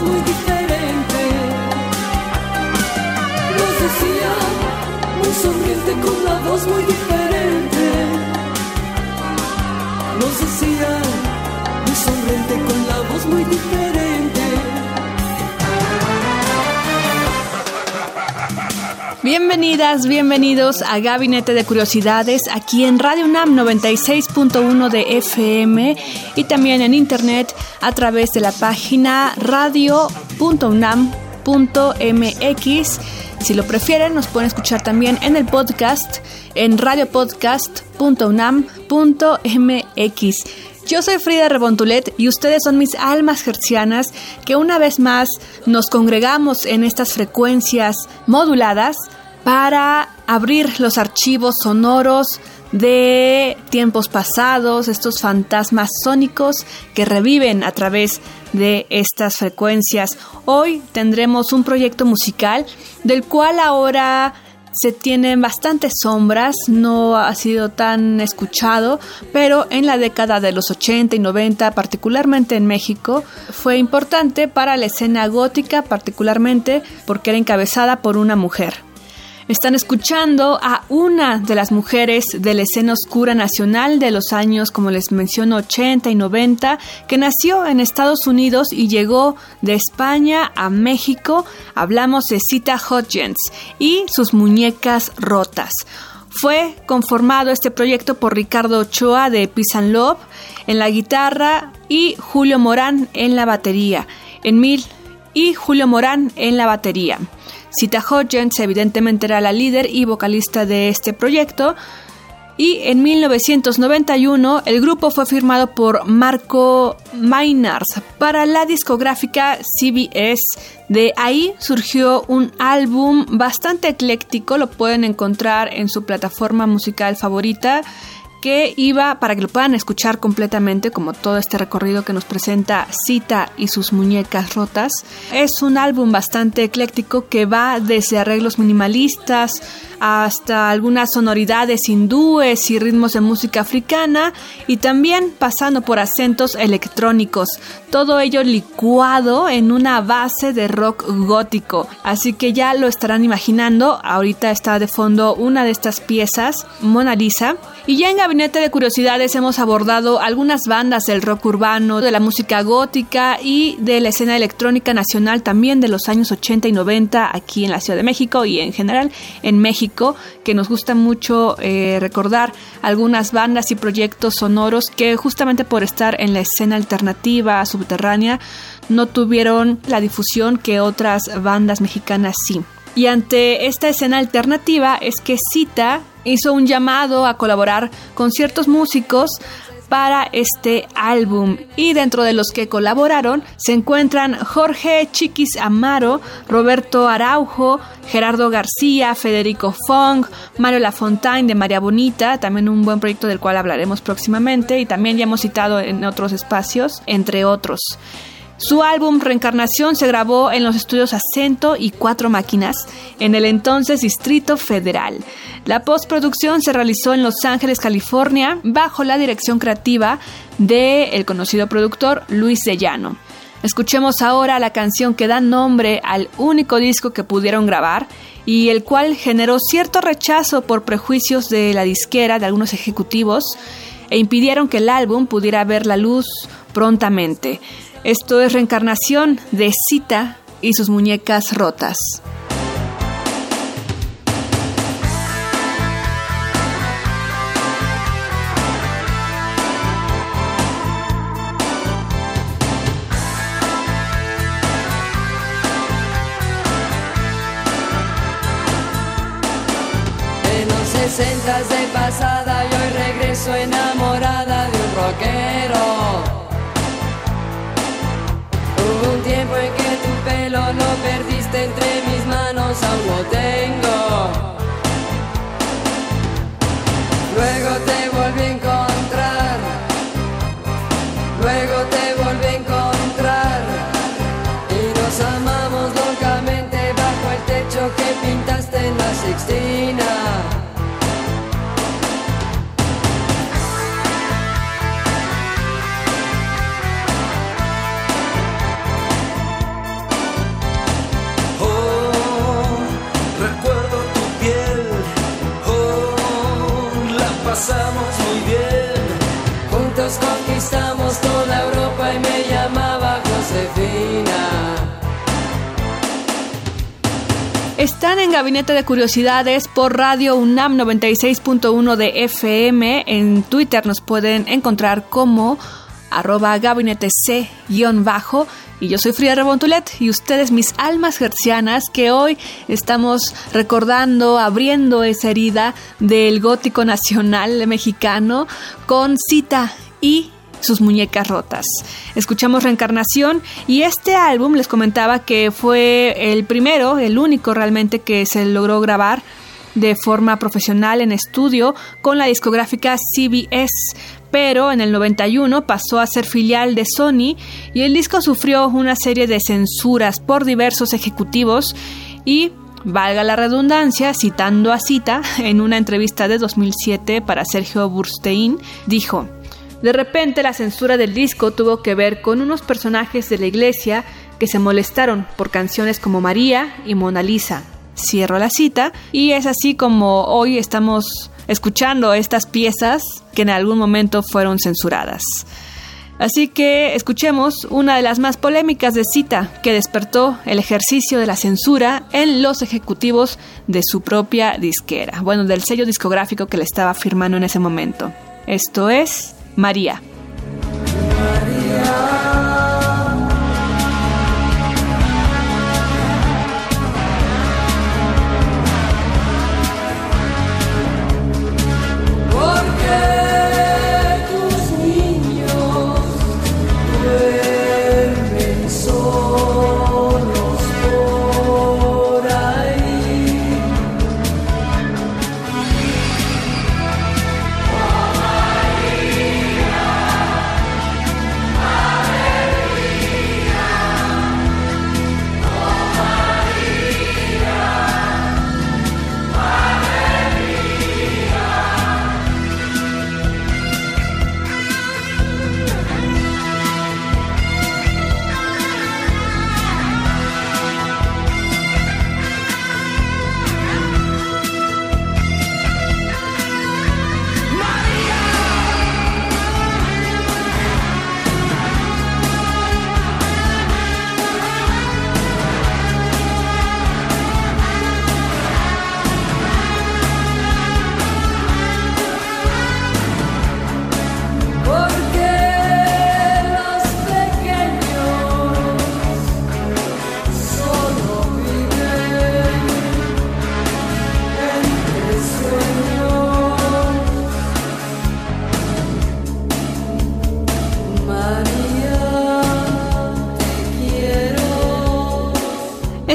Muy diferente. Nos decía, muy sonriente con la voz muy diferente. Bienvenidas, bienvenidos a Gabinete de Curiosidades aquí en Radio UNAM 96.1 de FM y también en internet a través de la página radio.unam.mx. Si lo prefieren, nos pueden escuchar también en el podcast en radiopodcast.unam.mx. Yo soy Frida Rebontulet y ustedes son mis almas gercianas que una vez más nos congregamos en estas frecuencias moduladas para abrir los archivos sonoros de tiempos pasados, estos fantasmas sónicos que reviven a través de estas frecuencias. Hoy tendremos un proyecto musical del cual ahora se tienen bastantes sombras, no ha sido tan escuchado, pero en la década de los 80 y 90, particularmente en México, fue importante para la escena gótica, particularmente porque era encabezada por una mujer. Están escuchando a una de las mujeres de la escena oscura nacional de los años, como les menciono, 80 y 90, que nació en Estados Unidos y llegó de España a México. Hablamos de Cita Hodgins y sus muñecas rotas. Fue conformado este proyecto por Ricardo Ochoa de Peace and Love en la guitarra y Julio Morán en la batería. En mil y Julio Morán en la batería. Cita Hodgins evidentemente era la líder y vocalista de este proyecto. Y en 1991 el grupo fue firmado por Marco Mainars para la discográfica CBS. De ahí surgió un álbum bastante ecléctico, lo pueden encontrar en su plataforma musical favorita que iba para que lo puedan escuchar completamente, como todo este recorrido que nos presenta Cita y sus muñecas rotas. Es un álbum bastante ecléctico que va desde arreglos minimalistas hasta algunas sonoridades hindúes y ritmos de música africana y también pasando por acentos electrónicos. Todo ello licuado en una base de rock gótico. Así que ya lo estarán imaginando. Ahorita está de fondo una de estas piezas, Mona Lisa. Y ya en Gabinete de Curiosidades hemos abordado algunas bandas del rock urbano, de la música gótica y de la escena electrónica nacional también de los años 80 y 90 aquí en la Ciudad de México y en general en México, que nos gusta mucho eh, recordar algunas bandas y proyectos sonoros que justamente por estar en la escena alternativa, subterránea, no tuvieron la difusión que otras bandas mexicanas sí. Y ante esta escena alternativa es que Cita hizo un llamado a colaborar con ciertos músicos para este álbum. Y dentro de los que colaboraron se encuentran Jorge Chiquis Amaro, Roberto Araujo, Gerardo García, Federico Fong, Mario Lafontaine de María Bonita, también un buen proyecto del cual hablaremos próximamente y también ya hemos citado en otros espacios, entre otros. Su álbum Reencarnación se grabó en los estudios Acento y Cuatro Máquinas en el entonces Distrito Federal. La postproducción se realizó en Los Ángeles, California, bajo la dirección creativa del el conocido productor Luis de Llano. Escuchemos ahora la canción que da nombre al único disco que pudieron grabar y el cual generó cierto rechazo por prejuicios de la disquera de algunos ejecutivos e impidieron que el álbum pudiera ver la luz prontamente. Esto es reencarnación de Cita y sus muñecas rotas. De pasada y hoy regreso enamorada de un rockero tiempo en que tu pelo lo perdiste entre mis manos, aún tengo. Luego te volví a encontrar, luego te volví a encontrar y nos amamos locamente bajo el techo que pintaste en la sextina. Están en Gabinete de Curiosidades por Radio UNAM 96.1 de FM. En Twitter nos pueden encontrar como arroba gabinete C-bajo. Y yo soy Frida Rebontulet y ustedes mis almas gercianas que hoy estamos recordando, abriendo esa herida del gótico nacional mexicano con cita y sus muñecas rotas. Escuchamos Reencarnación y este álbum les comentaba que fue el primero, el único realmente que se logró grabar de forma profesional en estudio con la discográfica CBS, pero en el 91 pasó a ser filial de Sony y el disco sufrió una serie de censuras por diversos ejecutivos y Valga la redundancia, citando a Cita, en una entrevista de 2007 para Sergio Burstein, dijo, de repente la censura del disco tuvo que ver con unos personajes de la iglesia que se molestaron por canciones como María y Mona Lisa. Cierro la cita y es así como hoy estamos escuchando estas piezas que en algún momento fueron censuradas. Así que escuchemos una de las más polémicas de cita que despertó el ejercicio de la censura en los ejecutivos de su propia disquera, bueno, del sello discográfico que le estaba firmando en ese momento. Esto es. María.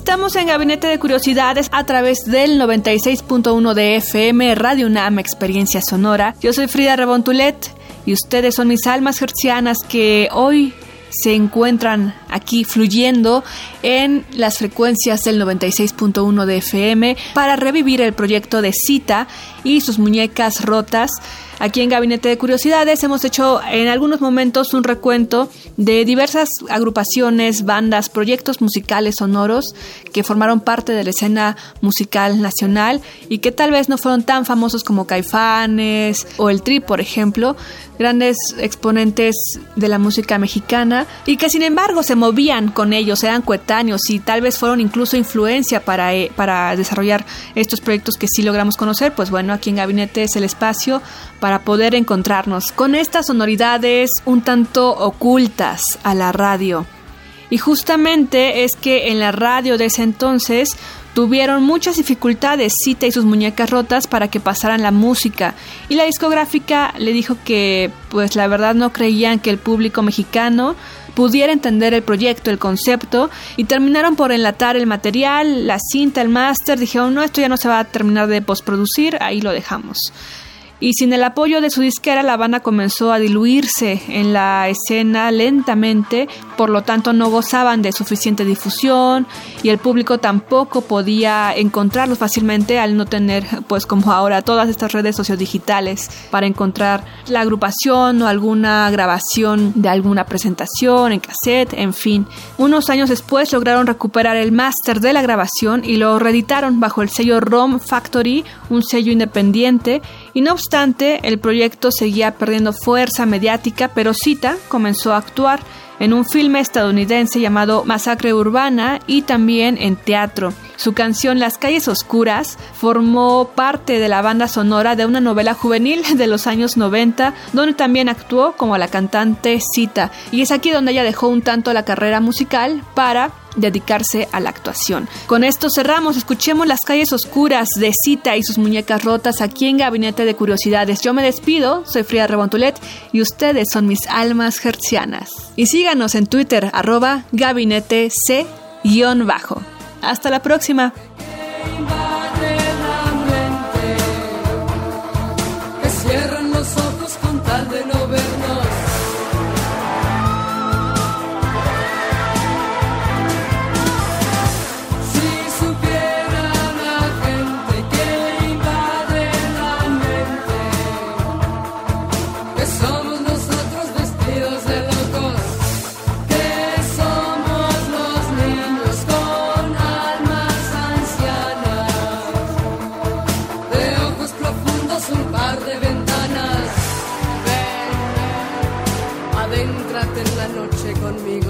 Estamos en Gabinete de Curiosidades a través del 96.1 de FM Radio UNAM Experiencia Sonora. Yo soy Frida Rebontulet y ustedes son mis almas hercianas que hoy se encuentran aquí fluyendo en las frecuencias del 96.1 de FM para revivir el proyecto de Cita y sus muñecas rotas. Aquí en Gabinete de Curiosidades hemos hecho en algunos momentos un recuento de diversas agrupaciones, bandas, proyectos musicales sonoros que formaron parte de la escena musical nacional y que tal vez no fueron tan famosos como Caifanes o el Tri, por ejemplo, grandes exponentes de la música mexicana y que sin embargo se movían con ellos, eran coetáneos y tal vez fueron incluso influencia para, eh, para desarrollar estos proyectos que sí logramos conocer, pues bueno, aquí en Gabinete es el espacio para poder encontrarnos con estas sonoridades un tanto ocultas a la radio. Y justamente es que en la radio de ese entonces tuvieron muchas dificultades Cita y sus muñecas rotas para que pasaran la música. Y la discográfica le dijo que pues la verdad no creían que el público mexicano pudiera entender el proyecto, el concepto y terminaron por enlatar el material, la cinta, el máster, dijeron no, esto ya no se va a terminar de postproducir, ahí lo dejamos y sin el apoyo de su disquera la banda comenzó a diluirse en la escena lentamente, por lo tanto no gozaban de suficiente difusión y el público tampoco podía encontrarlos fácilmente al no tener pues como ahora todas estas redes sociodigitales para encontrar la agrupación o alguna grabación de alguna presentación en cassette, en fin. Unos años después lograron recuperar el máster de la grabación y lo reeditaron bajo el sello ROM Factory, un sello independiente y no obstante, el proyecto seguía perdiendo fuerza mediática, pero Cita comenzó a actuar en un filme estadounidense llamado Masacre Urbana y también en teatro. Su canción Las calles oscuras formó parte de la banda sonora de una novela juvenil de los años 90, donde también actuó como la cantante Cita. Y es aquí donde ella dejó un tanto la carrera musical para dedicarse a la actuación. Con esto cerramos, escuchemos las calles oscuras de Cita y sus muñecas rotas aquí en Gabinete de Curiosidades. Yo me despido, soy Frida Rebontulet y ustedes son mis almas hercianas. Y síganos en Twitter, arroba gabinete C-bajo. Hasta la próxima. comigo.